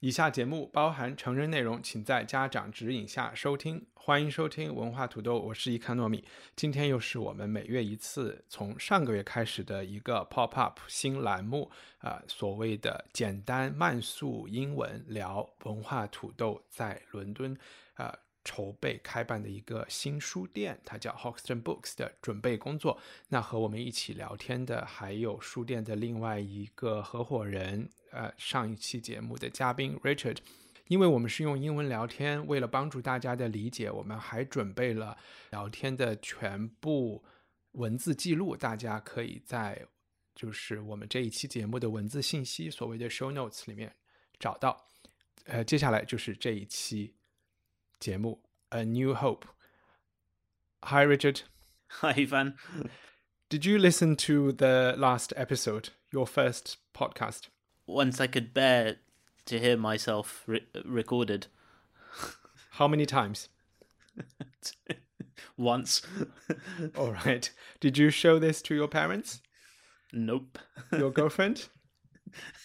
以下节目包含成人内容，请在家长指引下收听。欢迎收听文化土豆，我是一看糯米。今天又是我们每月一次，从上个月开始的一个 pop up 新栏目，啊，所谓的简单慢速英文聊文化土豆在伦敦，啊。筹备开办的一个新书店，它叫 Hoxton Books 的准备工作。那和我们一起聊天的还有书店的另外一个合伙人，呃，上一期节目的嘉宾 Richard。因为我们是用英文聊天，为了帮助大家的理解，我们还准备了聊天的全部文字记录，大家可以在就是我们这一期节目的文字信息，所谓的 show notes 里面找到。呃，接下来就是这一期。节目《A New Hope. Hi, Richard. Hi, Yifan. Did you listen to the last episode, your first podcast? Once I could bear to hear myself re- recorded. How many times? Once. All right. Did you show this to your parents? Nope. Your girlfriend?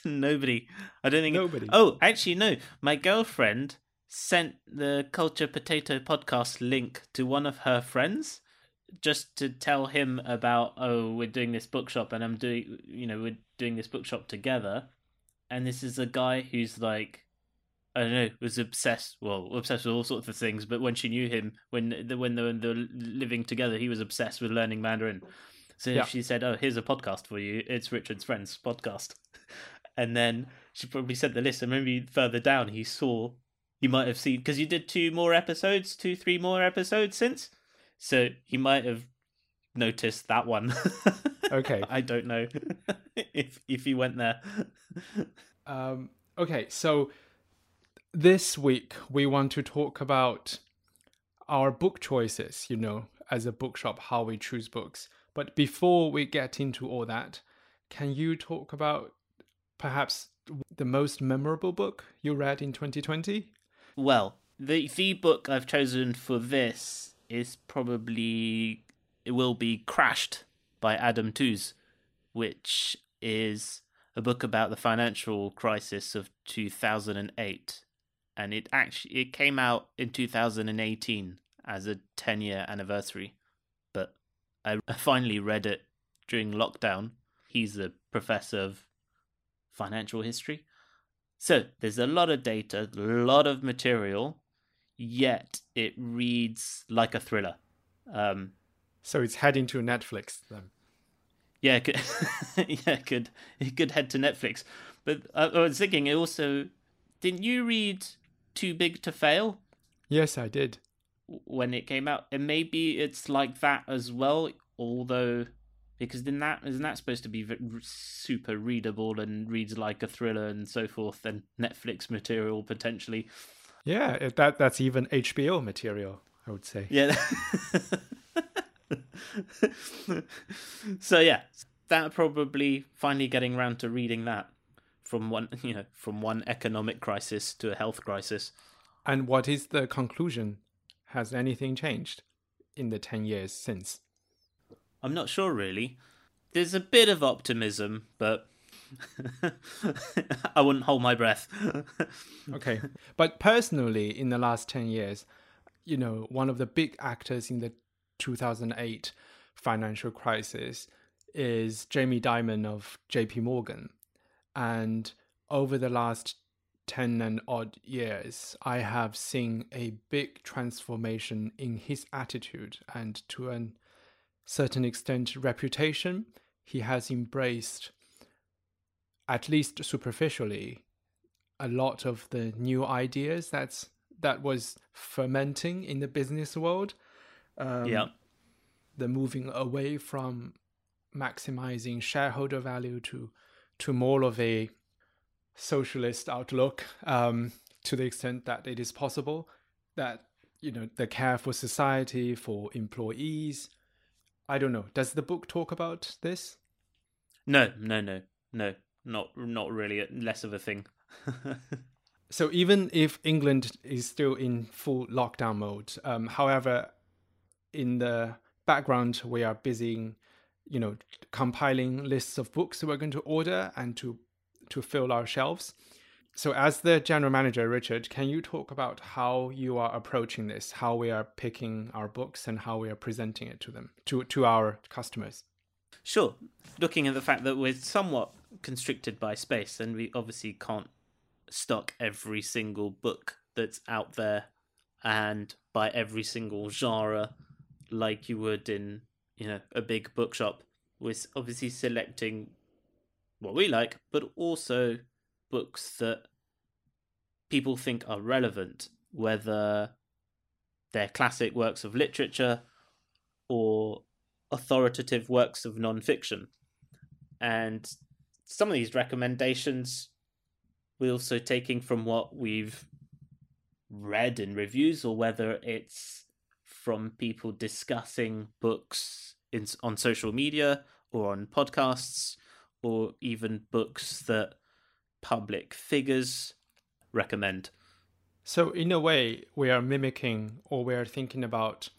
Nobody. I don't think. Nobody. Oh, actually, no. My girlfriend sent the Culture Potato podcast link to one of her friends just to tell him about oh we're doing this bookshop and I'm doing you know we're doing this bookshop together. And this is a guy who's like I don't know was obsessed well obsessed with all sorts of things but when she knew him when the when they were living together he was obsessed with learning Mandarin. So yeah. she said oh here's a podcast for you. It's Richard's friends podcast. And then she probably sent the list and maybe further down he saw you might have seen because you did two more episodes, two, three more episodes since. So you might have noticed that one. okay. I don't know if if he went there. Um, okay, so this week we want to talk about our book choices, you know, as a bookshop, how we choose books. But before we get into all that, can you talk about perhaps the most memorable book you read in 2020? Well, the the book I've chosen for this is probably it will be Crashed by Adam Tooze, which is a book about the financial crisis of 2008 and it actually it came out in 2018 as a 10 year anniversary. But I finally read it during lockdown. He's a professor of financial history so there's a lot of data, a lot of material, yet it reads like a thriller. Um, so it's heading to Netflix then. Yeah, it could, yeah, it could it could head to Netflix. But I, I was thinking, it also didn't you read Too Big to Fail? Yes, I did. When it came out, and maybe it's like that as well. Although because then that isn't that supposed to be super readable and reads like a thriller and so forth and netflix material potentially? Yeah that that's even hbo material i would say. Yeah. So yeah that probably finally getting around to reading that from one you know from one economic crisis to a health crisis. And what is the conclusion? Has anything changed in the 10 years since I'm not sure really. There's a bit of optimism, but I wouldn't hold my breath. okay. But personally, in the last 10 years, you know, one of the big actors in the 2008 financial crisis is Jamie Dimon of JP Morgan. And over the last 10 and odd years, I have seen a big transformation in his attitude and to an certain extent reputation. He has embraced, at least superficially, a lot of the new ideas that's that was fermenting in the business world. Um, yeah, the moving away from maximizing shareholder value to to more of a socialist outlook um, to the extent that it is possible that you know the care for society for employees I don't know. Does the book talk about this? No, no, no, no. not not really less of a thing. so even if England is still in full lockdown mode, um, however, in the background we are busy, you know, compiling lists of books that we're going to order and to to fill our shelves. So, as the general manager, Richard, can you talk about how you are approaching this, how we are picking our books, and how we are presenting it to them, to to our customers? Sure. Looking at the fact that we're somewhat constricted by space, and we obviously can't stock every single book that's out there and by every single genre like you would in you know a big bookshop. We're obviously selecting what we like, but also books that people think are relevant, whether they're classic works of literature or authoritative works of non-fiction. And some of these recommendations we're also taking from what we've read in reviews or whether it's from people discussing books in, on social media or on podcasts or even books that public figures recommend. So, in a way, we are mimicking or we are thinking about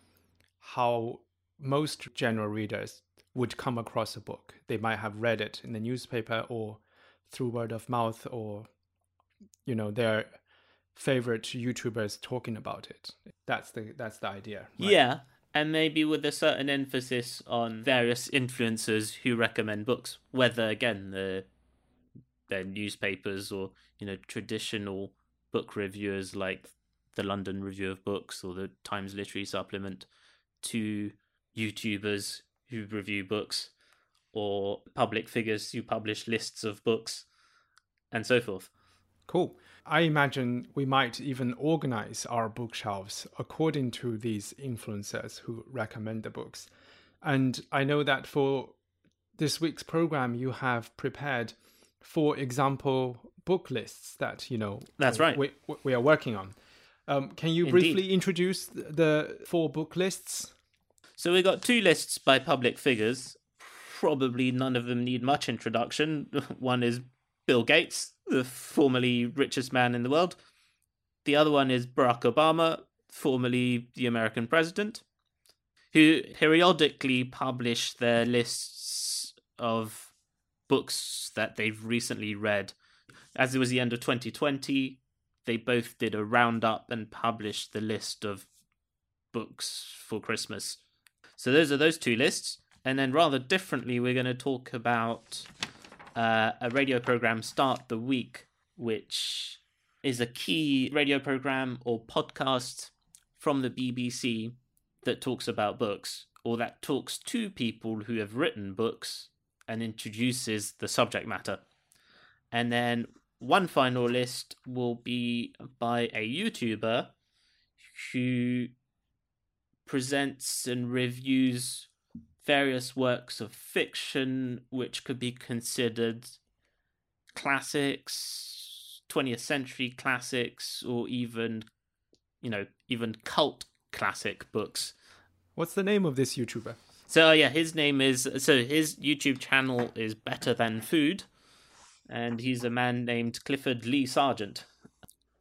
how most general readers would come across a book. They might have read it in the newspaper or through word of mouth or, you know, their favorite YouTubers talking about it. That's the that's the idea. Right? Yeah, and maybe with a certain emphasis on various influencers who recommend books, whether again the their newspapers or you know traditional book reviewers like the London Review of Books or the Times Literary Supplement to YouTubers who review books or public figures who publish lists of books and so forth. Cool. I imagine we might even organize our bookshelves according to these influencers who recommend the books. And I know that for this week's program, you have prepared four example book lists that you know that's right we, we are working on. Um, can you Indeed. briefly introduce the four book lists? So we got two lists by public figures. Probably none of them need much introduction. One is Bill Gates, the formerly richest man in the world. The other one is Barack Obama, formerly the American president, who periodically publish their lists of books that they've recently read. As it was the end of 2020, they both did a roundup and published the list of books for Christmas. So those are those two lists. And then rather differently, we're going to talk about uh, a radio program, Start the Week, which is a key radio program or podcast from the BBC that talks about books or that talks to people who have written books and introduces the subject matter. And then one final list will be by a YouTuber who presents and reviews various works of fiction which could be considered classics, 20th century classics, or even, you know, even cult classic books. What's the name of this YouTuber? So yeah, his name is so his YouTube channel is Better Than Food, and he's a man named Clifford Lee Sargent,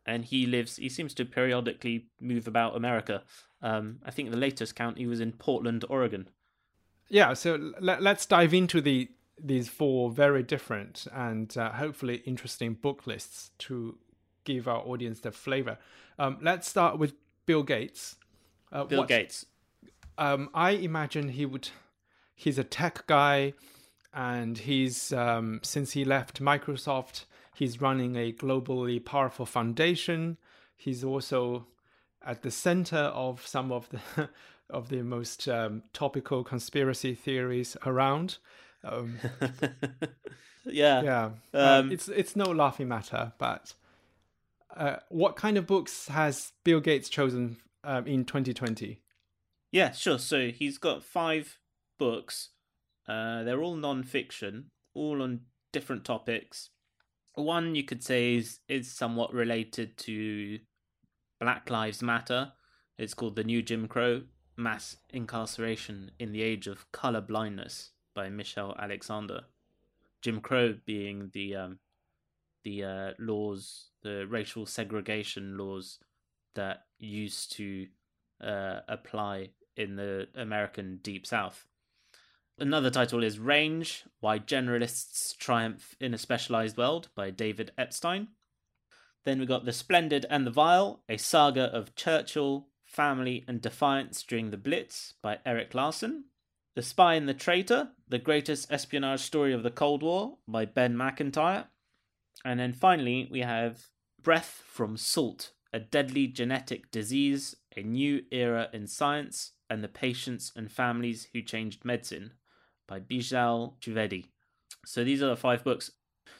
and he lives. He seems to periodically move about America. Um, I think the latest count he was in Portland, Oregon yeah, so let, us dive into the these four very different and uh, hopefully interesting book lists to give our audience the flavor. Um, let's start with Bill Gates. Uh, Bill Gates. Um, I imagine he would. He's a tech guy, and he's um, since he left Microsoft, he's running a globally powerful foundation. He's also at the center of some of the of the most um, topical conspiracy theories around. Um, yeah, yeah. Um, um, it's it's no laughing matter, but uh, what kind of books has Bill Gates chosen um, in 2020? Yeah, sure. So he's got five books. Uh, they're all non-fiction, all on different topics. One you could say is is somewhat related to Black Lives Matter. It's called The New Jim Crow Mass Incarceration in the Age of Color Blindness by Michelle Alexander. Jim Crow being the um, the uh, laws, the racial segregation laws that used to uh, apply in the American Deep South. Another title is Range Why Generalists Triumph in a Specialized World by David Epstein. Then we got The Splendid and the Vile, a saga of Churchill, family, and defiance during the Blitz by Erik Larson. The Spy and the Traitor, the greatest espionage story of the Cold War by Ben Macintyre. And then finally, we have Breath from Salt, a deadly genetic disease, a new era in science, and the patients and families who changed medicine by Bijal Trivedi. So these are the five books.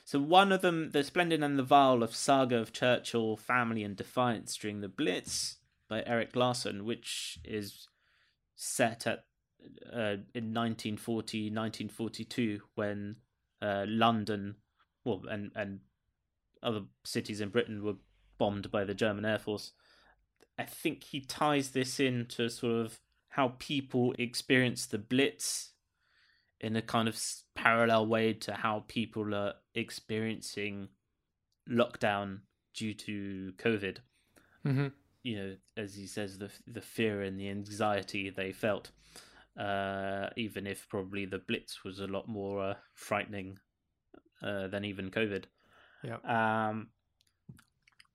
So one of them, The Splendid and the Vile of Saga of Churchill, Family and Defiance During the Blitz by Erik Larson, which is set at uh, in 1940, 1942 when uh, London, well, and, and other cities in Britain were bombed by the German Air Force. I think he ties this into sort of how people experience the Blitz in a kind of parallel way to how people are experiencing lockdown due to COVID. Mm-hmm. You know, as he says, the the fear and the anxiety they felt, uh, even if probably the Blitz was a lot more uh, frightening uh, than even COVID. Yeah. Um,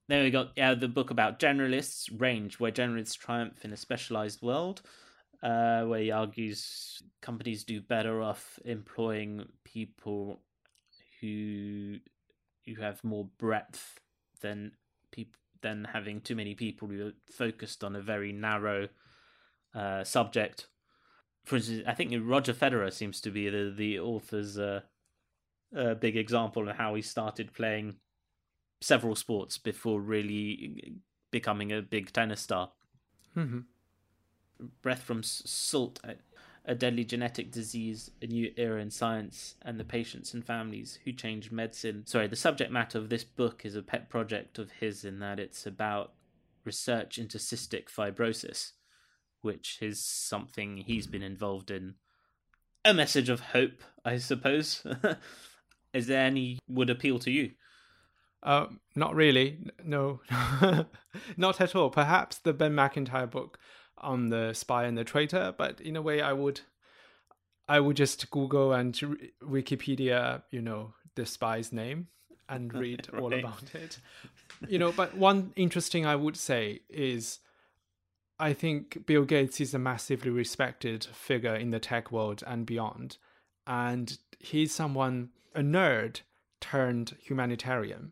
then we got yeah the book about generalists, Range, where generalists triumph in a specialized world, uh, where he argues companies do better off employing people who who have more breadth than people than having too many people who are focused on a very narrow uh, subject. For instance, I think Roger Federer seems to be the the author's uh, big example of how he started playing several sports before really becoming a big tennis star. Mm-hmm. Breath from Salt, a deadly genetic disease, a new era in science, and the patients and families who changed medicine. Sorry, the subject matter of this book is a pet project of his in that it's about research into cystic fibrosis, which is something he's been involved in. A message of hope, I suppose. is there any would appeal to you? Uh, not really. No, not at all. Perhaps the Ben Macintyre book on the spy and the traitor, but in a way, I would, I would just Google and Wikipedia, you know, the spy's name and read right. all about it. You know, but one interesting I would say is, I think Bill Gates is a massively respected figure in the tech world and beyond, and he's someone a nerd turned humanitarian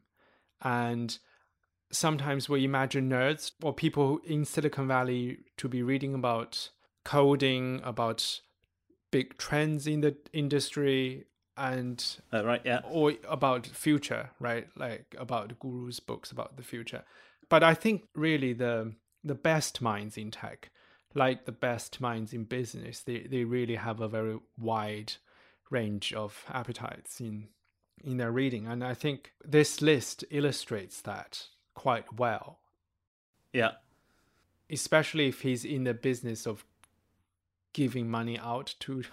and sometimes we imagine nerds or people in Silicon Valley to be reading about coding, about big trends in the industry and uh, right yeah. or about future right? Like about gurus books about the future. But i think really the the best minds in tech like the best minds in business they, they really have a very wide range of appetites in in their reading. And I think this list illustrates that quite well. Yeah. Especially if he's in the business of giving money out to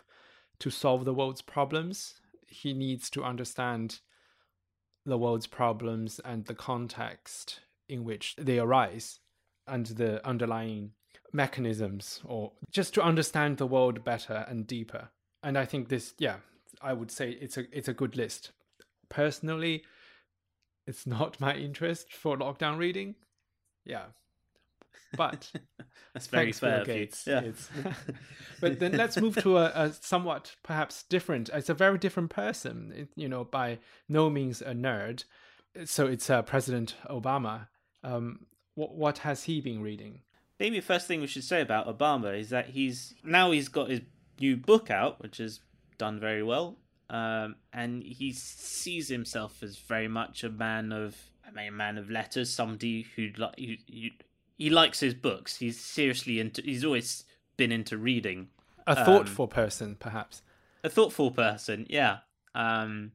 to solve the world's problems, he needs to understand the world's problems and the context in which they arise and the underlying mechanisms or just to understand the world better and deeper. And I think this yeah, I would say it's a it's a good list personally, it's not my interest for lockdown reading. Yeah. But that's very fair. Gates. Yeah. but then let's move to a, a, somewhat perhaps different. It's a very different person. You know, by no means a nerd. So it's uh, President Obama. Um, what what has he been reading? Maybe the first thing we should say about Obama is that he's now he's got his new book out, which has done very well, um, and he sees himself as very much a man of, I mean, a man of letters, somebody who like he, he likes his books. He's seriously into. He's always been into reading. A thoughtful um, person, perhaps. A thoughtful person, yeah. Um,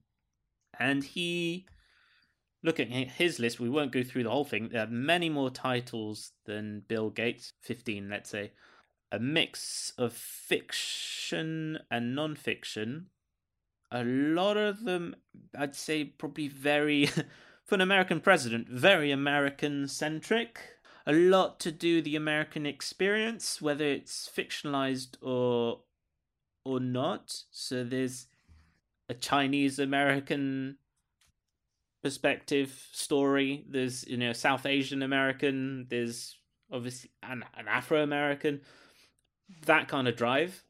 and he, look at his list. We won't go through the whole thing. There are many more titles than Bill Gates. Fifteen, let's say. A mix of fiction and non-fiction a lot of them, I'd say, probably very, for an American president, very American centric. A lot to do the American experience, whether it's fictionalized or or not. So there's a Chinese American perspective story. There's you know South Asian American. There's obviously an, an Afro American. That kind of drive.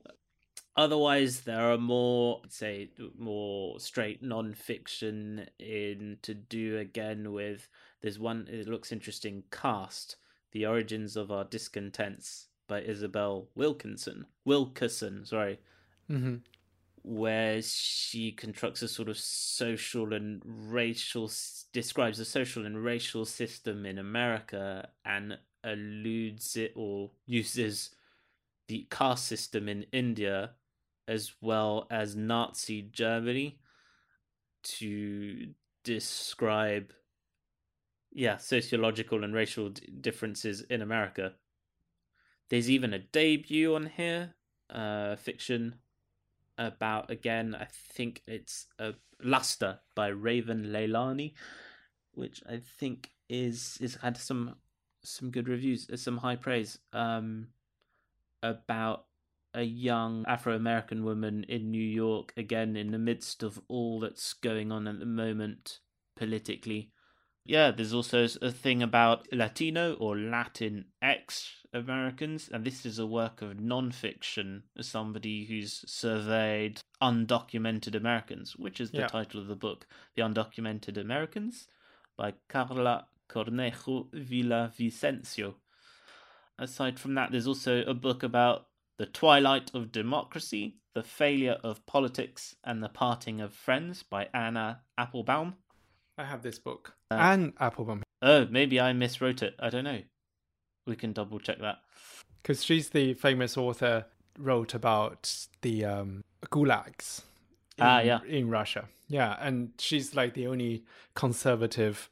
Otherwise, there are more, say, more straight non-fiction in to do again with. There's one. It looks interesting. Caste: The Origins of Our Discontents by Isabel Wilkinson. Wilkerson, sorry. Mm-hmm. Where she constructs a sort of social and racial, describes a social and racial system in America and alludes it or uses the caste system in India as well as Nazi Germany to describe yeah sociological and racial d- differences in America. There's even a debut on here, uh, fiction about again. I think it's a Luster by Raven Leilani, which I think is is had some some good reviews, some high praise. Um, about a young Afro American woman in New York, again, in the midst of all that's going on at the moment politically. Yeah, there's also a thing about Latino or Latin ex Americans, and this is a work of non fiction, somebody who's surveyed undocumented Americans, which is the Yeah. title of the book The Undocumented Americans by Karla Cornejo Villavicencio. Aside from that, there's also a book about the twilight of democracy, the failure of politics, and the parting of friends by Anna Applebaum. I have this book Uh, Anne Applebaum Oh, maybe I miswrote it. I don't know. We can double check that. because she's the famous author wrote about the um, gulags. In, Ah, yeah. in Russia. Yeah, and she's like the only conservative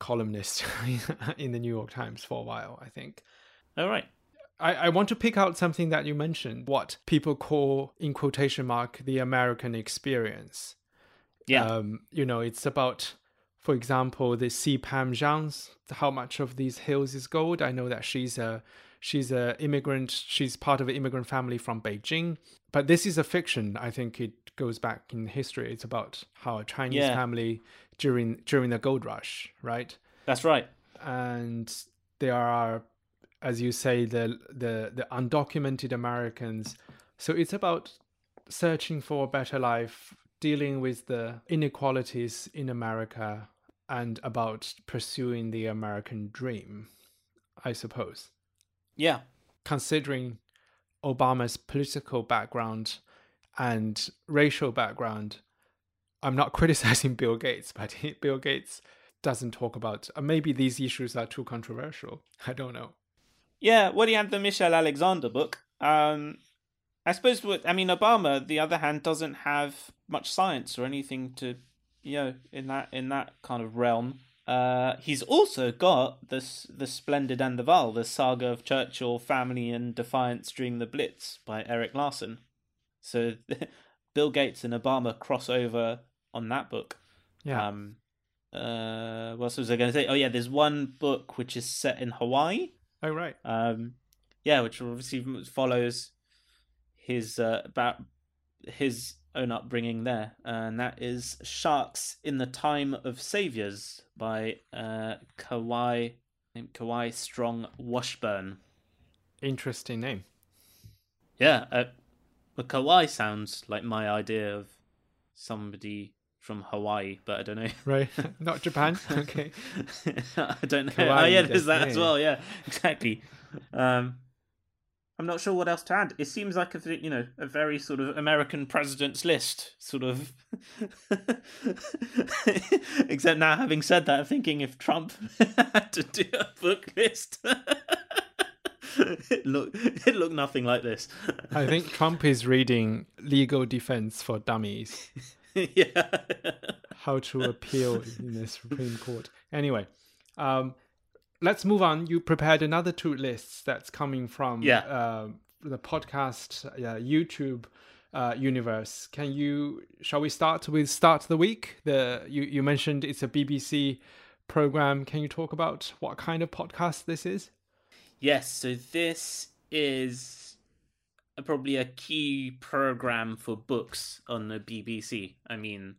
columnist in the New York Times for a while, I think. All right. I, I want to pick out something that you mentioned, what people call, in quotation mark, the American experience. Yeah. Um, you know, it's about, for example, the C. Pam Zhang's How Much of These Hills is Gold. I know that she's a she's a immigrant. She's part of an immigrant family from Beijing. But this is a fiction. I think it goes back in history. It's about how a Chinese Yeah. family during during the gold rush, right? That's right. and there are as you say the the the undocumented americans. So it's about searching for a better life dealing with the inequalities in america and about pursuing the american dream i suppose. Yeah. considering obama's political background and racial background i'm not criticizing bill gates but bill gates doesn't talk about uh, maybe these issues are too controversial. I don't know Yeah, well, he had the Michelle Alexander book. Um, I suppose what I mean, Obama, the other hand, doesn't have much science or anything to, you know, in that in that kind of realm. Uh, he's also got this the Splendid and the Vile, the saga of Churchill family and defiance during the Blitz by Erik Larson. So, Bill Gates and Obama cross over on that book. yeah Um, uh, what else was I going to say? Oh yeah, there's one book which is set in Hawaii. Oh right. Um, yeah, which obviously follows his uh, about his own upbringing there, and that is Sharks in the Time of Saviors by uh, Kawai named Kawai Strong Washburn. interesting name. Yeah, uh, Kawai sounds like my idea of somebody from Hawaii, but I don't know. right not japan okay I don't know. Oh yeah, there's that as well. Yeah, exactly. Um, I'm not sure what else to add. It seems like a you know a very sort of American president's list, sort of. Except now, having said that, I'm thinking if Trump had to do a book list, it look it looked nothing like this. i think trump is reading legal defense for dummies yeah. how to appeal in the supreme court anyway um let's move on you prepared another two lists that's coming from Yeah. uh, the podcast uh, youtube uh, universe. Can you? Shall we start with start the week? The you you mentioned it's a BBC program. Can you talk about what kind of podcast this is? Yes, so this is probably a key program for books on the BBC. I mean,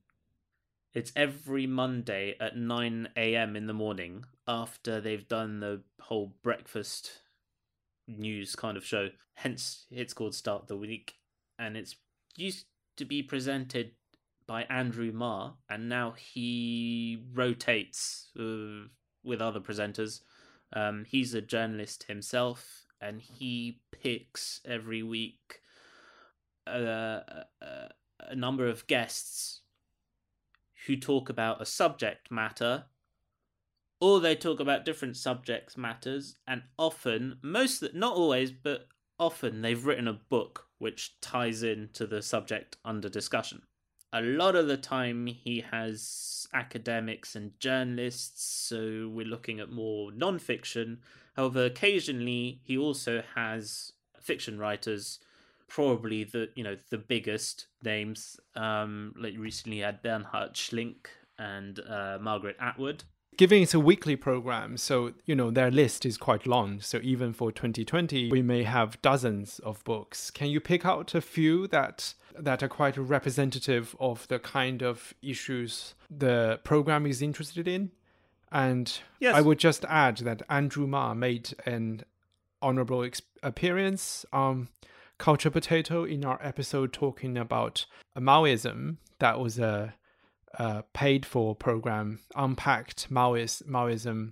it's every Monday at 9 a.m. in the morning after they've done the whole breakfast news kind of show. Hence, it's called Start the Week. And it's used to be presented by Andrew Marr, and now he rotates uh, with other presenters. Um, he's a journalist himself, and he picks every week a, a, a number of guests who talk about a subject matter or they talk about different subjects matters and often most not always but often they've written a book which ties into the subject under discussion. A lot of the time he has academics and journalists so we're looking at more non-fiction however occasionally he also has fiction writers probably the you know the biggest names. Um, like recently had Bernhard Schlink and uh, Margaret Atwood. Given it's a weekly program, so you know their list is quite long. So even for 2020, we may have dozens of books. Can you pick out a few that that are quite representative of the kind of issues the program is interested in? And yes. I would just add that Andrew Marr made an honorable ex- appearance. Um, Culture Potato in our episode talking about Maoism. That was a, a paid for program, Unpacked Maoist, Maoism,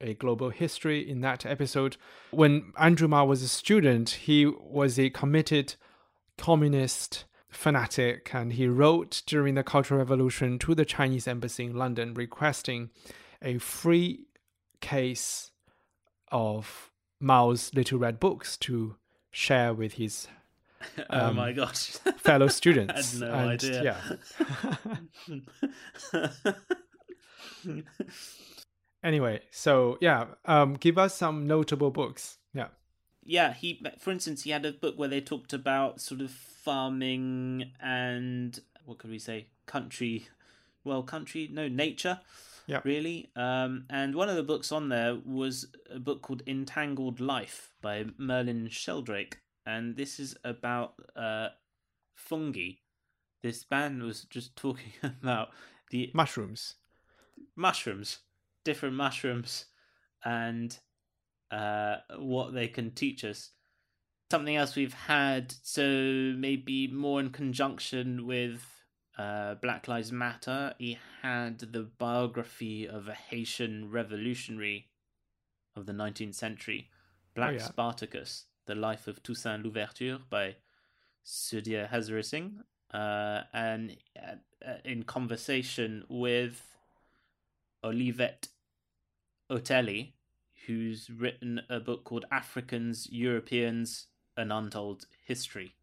a global history. In that episode, when Andrew Marr was a student, he was a committed communist fanatic and he wrote during the Cultural Revolution to the Chinese embassy in London requesting a free case of Mao's Little Red Books to share with his um, oh my gosh fellow students. I had no and, idea. Yeah. anyway, so yeah, um, give us some notable books. Yeah. Yeah, he for instance he had a book where they talked about sort of farming and what could we say country well country no nature yeah. really. Um and one of the books on there was a book called entangled life by merlin sheldrake. And this is about uh fungi. This band was just talking about the mushrooms. Mushrooms. Different mushrooms. And uh what they can teach us. Something else we've had so maybe more in conjunction with uh, Black Lives Matter, he had the biography of a Haitian revolutionary of the 19th century, Black oh, yeah. Spartacus, The Life of Toussaint Louverture by Sudhir Hazareesingh. Uh, and uh, in conversation with Olivette Otele, who's written a book called Africans, Europeans, An Untold History.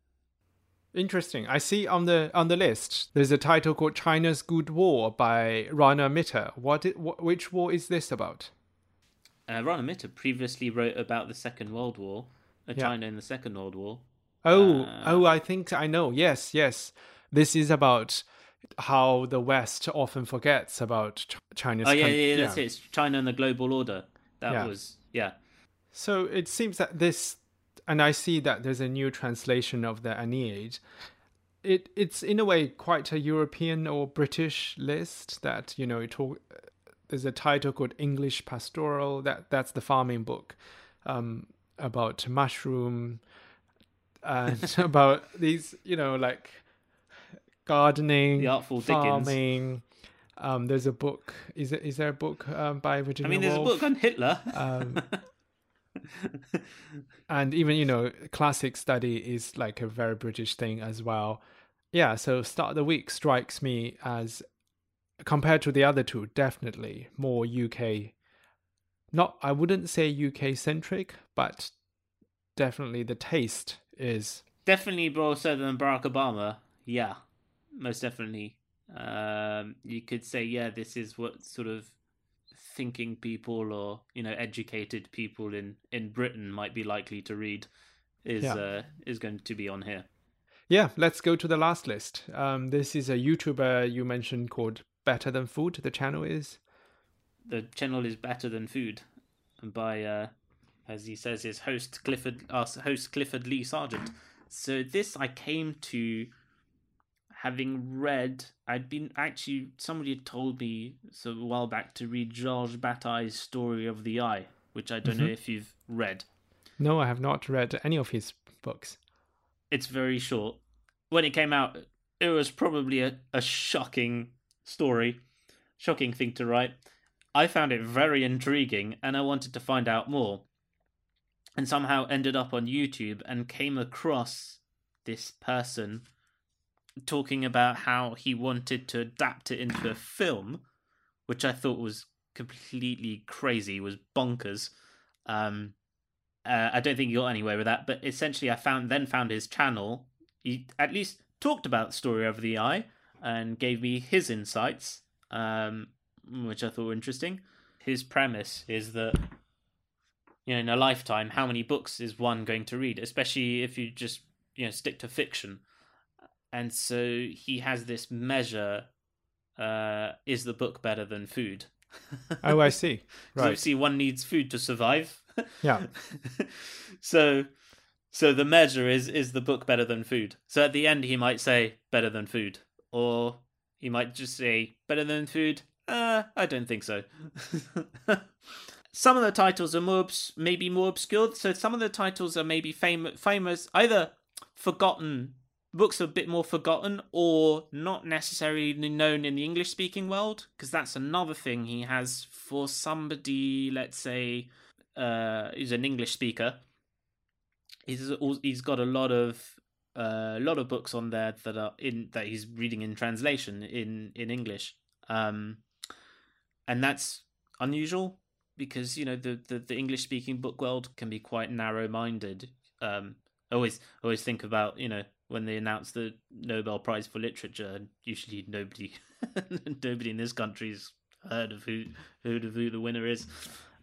Interesting. I see on the on the list there's a title called China's Good War by Rana Mitter. What, it, what which war is this about? Uh, Rana Mitter previously wrote about the Second World War, uh, yeah. China in the Second World War. Oh, uh, oh, I think I know. Yes, yes. This is about how the West often forgets about China's. Oh yeah, yeah, yeah, that's it. It's China and the global order. That yeah. was yeah. So it seems that this and I see that there's a new translation of the Aeneid. It it's in a way quite a European or British list that you know it talk, there's a title called English Pastoral that that's the farming book um, about mushroom and about these you know like gardening, the artful farming. Um, there's a book. Is it? Is there a book um, by Virginia? I mean, there's Woolf? a book on Hitler. Um, and even you know classic study is like a very british thing as well. Yeah so start of the week strikes me as compared to the other two definitely more uk not i wouldn't say uk centric but definitely the taste is definitely more so than barack obama. Yeah most definitely. Um you could say yeah this is what sort of thinking people or you know educated people in in Britain might be likely to read is yeah. uh, is going to be on here. Yeah, let's go to the last list. Um, this is a YouTuber you mentioned called Better Than Food. The channel is. The channel is better than food, and by uh, as he says, his host Clifford, uh, host Clifford Lee Sargent. So this I came to having read. I'd been actually somebody had told me so a while back to read Georges Bataille's Story of the Eye, which I don't mm-hmm. know if you've read. No, I have not read any of his books. It's very short. When it came out, it was probably a, a shocking story, shocking thing to write. I found it very intriguing and I wanted to find out more. And somehow ended up on YouTube and came across this person talking about how he wanted to adapt it into a film, which I thought was completely crazy, was bonkers. Um, uh, I don't think he got anywhere with that, but essentially, I found then found his channel. He at least talked about the story of the eye and gave me his insights, um, which I thought were interesting. His premise is that you know, in a lifetime, how many books is one going to read? Especially if you just you know stick to fiction. And so he has this measure: uh, is the book better than food? oh, I see. Right. So see, one needs food to survive yeah. so so the measure is is the book better than food. So at the end he might say better than food or he might just say better than food. Uh, I don't think so. some of the titles are more maybe more obscure. So some of the titles are maybe famous famous either forgotten books are a bit more forgotten or not necessarily known in the English speaking world because that's another thing he has for somebody let's say uh, is an English speaker. He's he's got a lot of a uh, lot of books on there that are in that he's reading in translation in in English, um, and that's unusual because you know the the, the English speaking book world can be quite narrow minded. Um, always always think about you know when they announce the Nobel Prize for Literature, usually nobody nobody in this country's heard of who heard of who the winner is.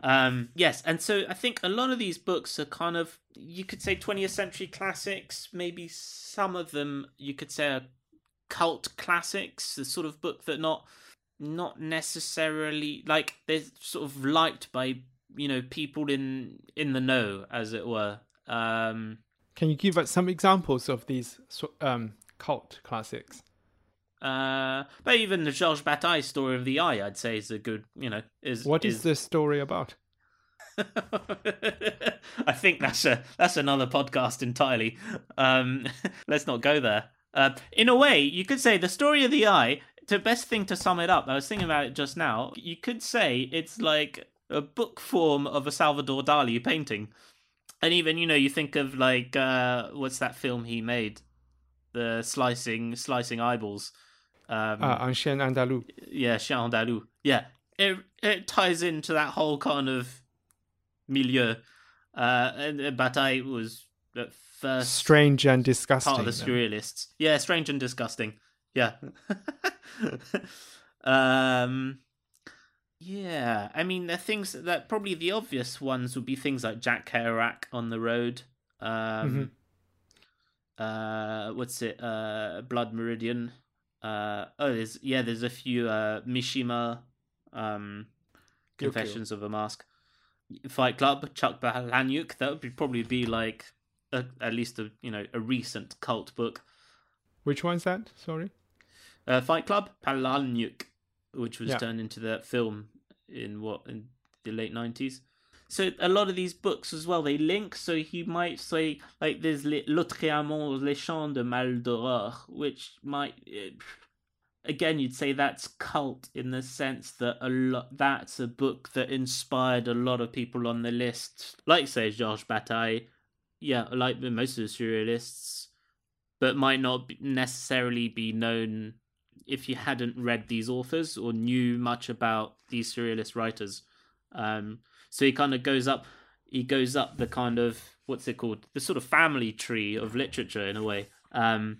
Um, yes, and so I think a lot of these books are kind of you could say 20th century classics. Maybe some of them you could say are cult classics, the sort of book that not not necessarily like they're sort of liked by you know people in in the know, as it were. Um, Can you give us some examples of these um, cult classics? Uh, but even the Georges Bataille story of the eye, I'd say, is a good, you know, is what is, is the story about? I think that's a that's another podcast entirely. Um, let's not go there. Uh, in a way, you could say the story of the eye. The best thing to sum it up, I was thinking about it just now. You could say it's like a book form of a Salvador Dali painting, and even you know you think of like uh, what's that film he made, the slicing slicing eyeballs. Um, uh, Un Chien Andalou. Yeah, Chien Andalou. Yeah, it it ties into that whole kind of milieu. Uh, and Bataille was at first strange and disgusting. Part of the surrealists. Yeah, strange and disgusting. Yeah. um. Yeah, I mean, the things that probably the obvious ones would be things like Jack Kerouac on the road. Um, mm-hmm. uh, what's it? Uh, Blood Meridian. Uh, oh, there's yeah, there's a few uh, Mishima, um, Confessions of a Mask, Fight Club, Chuck Palahniuk. That would be, probably be like a, at least a you know a recent cult book. Which one's that? Sorry. Uh, Fight Club, Palahniuk, which was yeah. turned into the film in what in the late nineties. So a lot of these books as well, they link. So you might say like there's L'autre Les Chants de Maldoror, which might eh, again you'd say that's cult in the sense that a lot that's a book that inspired a lot of people on the list, like say Georges Bataille, yeah, like most of the surrealists, but might not necessarily be known if you hadn't read these authors or knew much about these surrealist writers. Um, so he kind of goes up, he goes up the kind of what's it called, the sort of family tree of literature in a way. Um,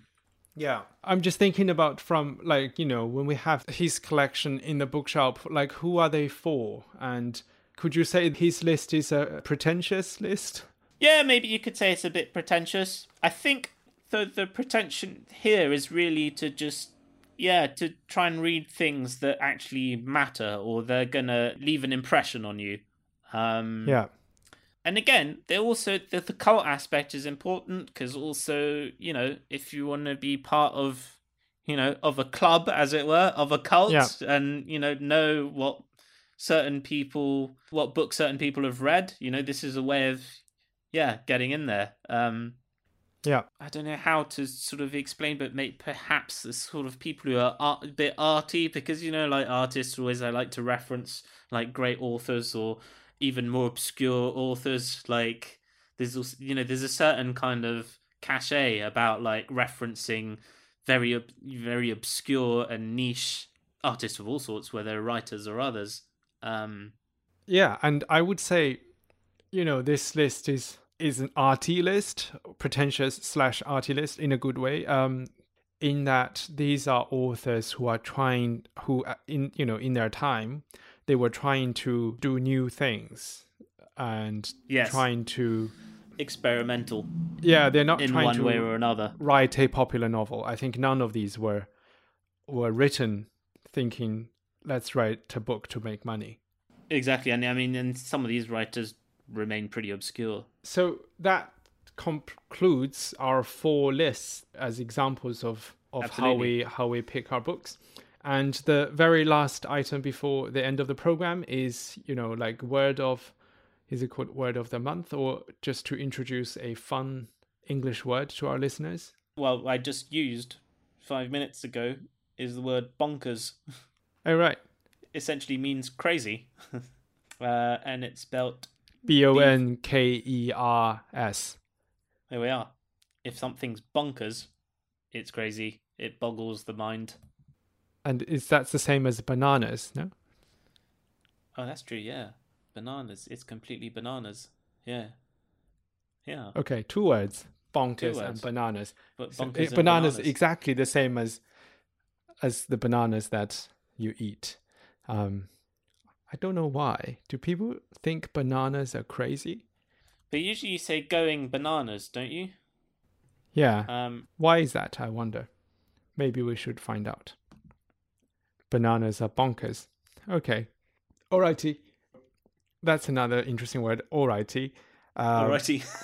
yeah, I'm just thinking about from like you know when we have his collection in the bookshop, like who are they for? And could you say his list is a pretentious list? Yeah, maybe you could say it's a bit pretentious. I think the the pretension here is really to just yeah to try and read things that actually matter or they're gonna leave an impression on you. Um, yeah. And again, they also the, the cult aspect is important because also you know if you want to be part of you know of a club as it were of a cult Yeah. and you know know what certain people what books certain people have read you know this is a way of yeah getting in there um Yeah. I don't know how to sort of explain, but make perhaps the sort of people who are art, a bit arty, because you know, like artists always I like to reference like great authors or even more obscure authors. Like there's also, you know, there's a certain kind of cachet about like referencing very very obscure and niche artists of all sorts, whether writers or others. Um, Yeah, and I would say, you know, this list is is an arty list, pretentious slash arty list in a good way. Um, in that these are authors who are trying, who uh, in you know in their time, they were trying to do new things, and Yes. trying to experimental yeah, they're not in trying one to way or another. write a popular novel. I think none of these were were written thinking let's write a book to make money. Exactly, and I mean, and some of these writers remain pretty obscure. So that concludes our four lists as examples of of how we how we pick our books. And the very last item before the end of the program is, you know, like word of is it called word of the month or just to introduce a fun English word to our listeners? Well, I just used five minutes ago is the word bonkers. Oh right. Essentially means crazy, uh, and it's spelt. B O N K E R S. There we are. If something's bonkers, it's crazy. It boggles the mind. And is that the same as bananas? No. Oh, that's true. Yeah, bananas. It's completely bananas. Yeah, yeah. Okay, two words: bonkers and words. bananas. But So, bonkers eh, and bananas, bananas. exactly the same as as the bananas that you eat. Um, I don't know why. Do people think bananas are crazy? But usually you say going bananas, don't you? Yeah. Um, why is that? I wonder. Maybe we should find out. Bananas are bonkers. Okay. Alrighty. That's another interesting word. Alrighty. Um, alrighty.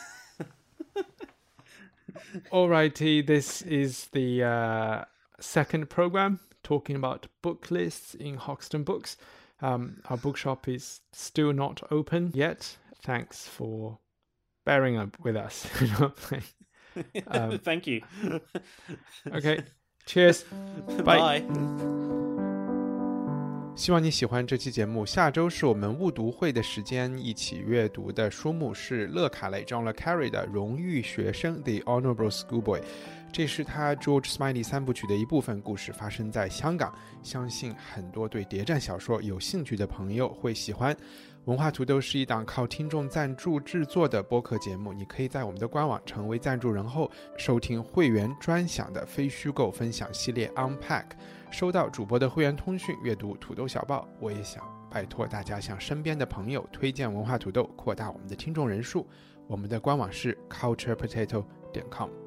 Alrighty, this is the uh, second program talking about book lists in Hoxton Books. Um, our bookshop is still not open yet. Thanks for bearing up with us. you know, like- Um, Thank you. okay, cheers. Bye. Bye. 希望你喜欢这期节目。下周是我们误读会的时间，一起阅读的书目是勒卡雷 John le Carre 的《荣誉学生》（The Honorable Schoolboy）。 这是他 George Smiley 三部曲的一部分，故事发生在香港。相信很多对谍战小说有兴趣的朋友会喜欢。文化土豆是一档靠听众赞助制作的播客节目，你可以在我们的官网成为赞助人后，收听会员专享的非虚构分享系列 Unpack。收到主播的会员通讯，阅读土豆小报。我也想拜托大家向身边的朋友推荐文化土豆，扩大我们的听众人数。我们的官网是 culturepotato 点 com。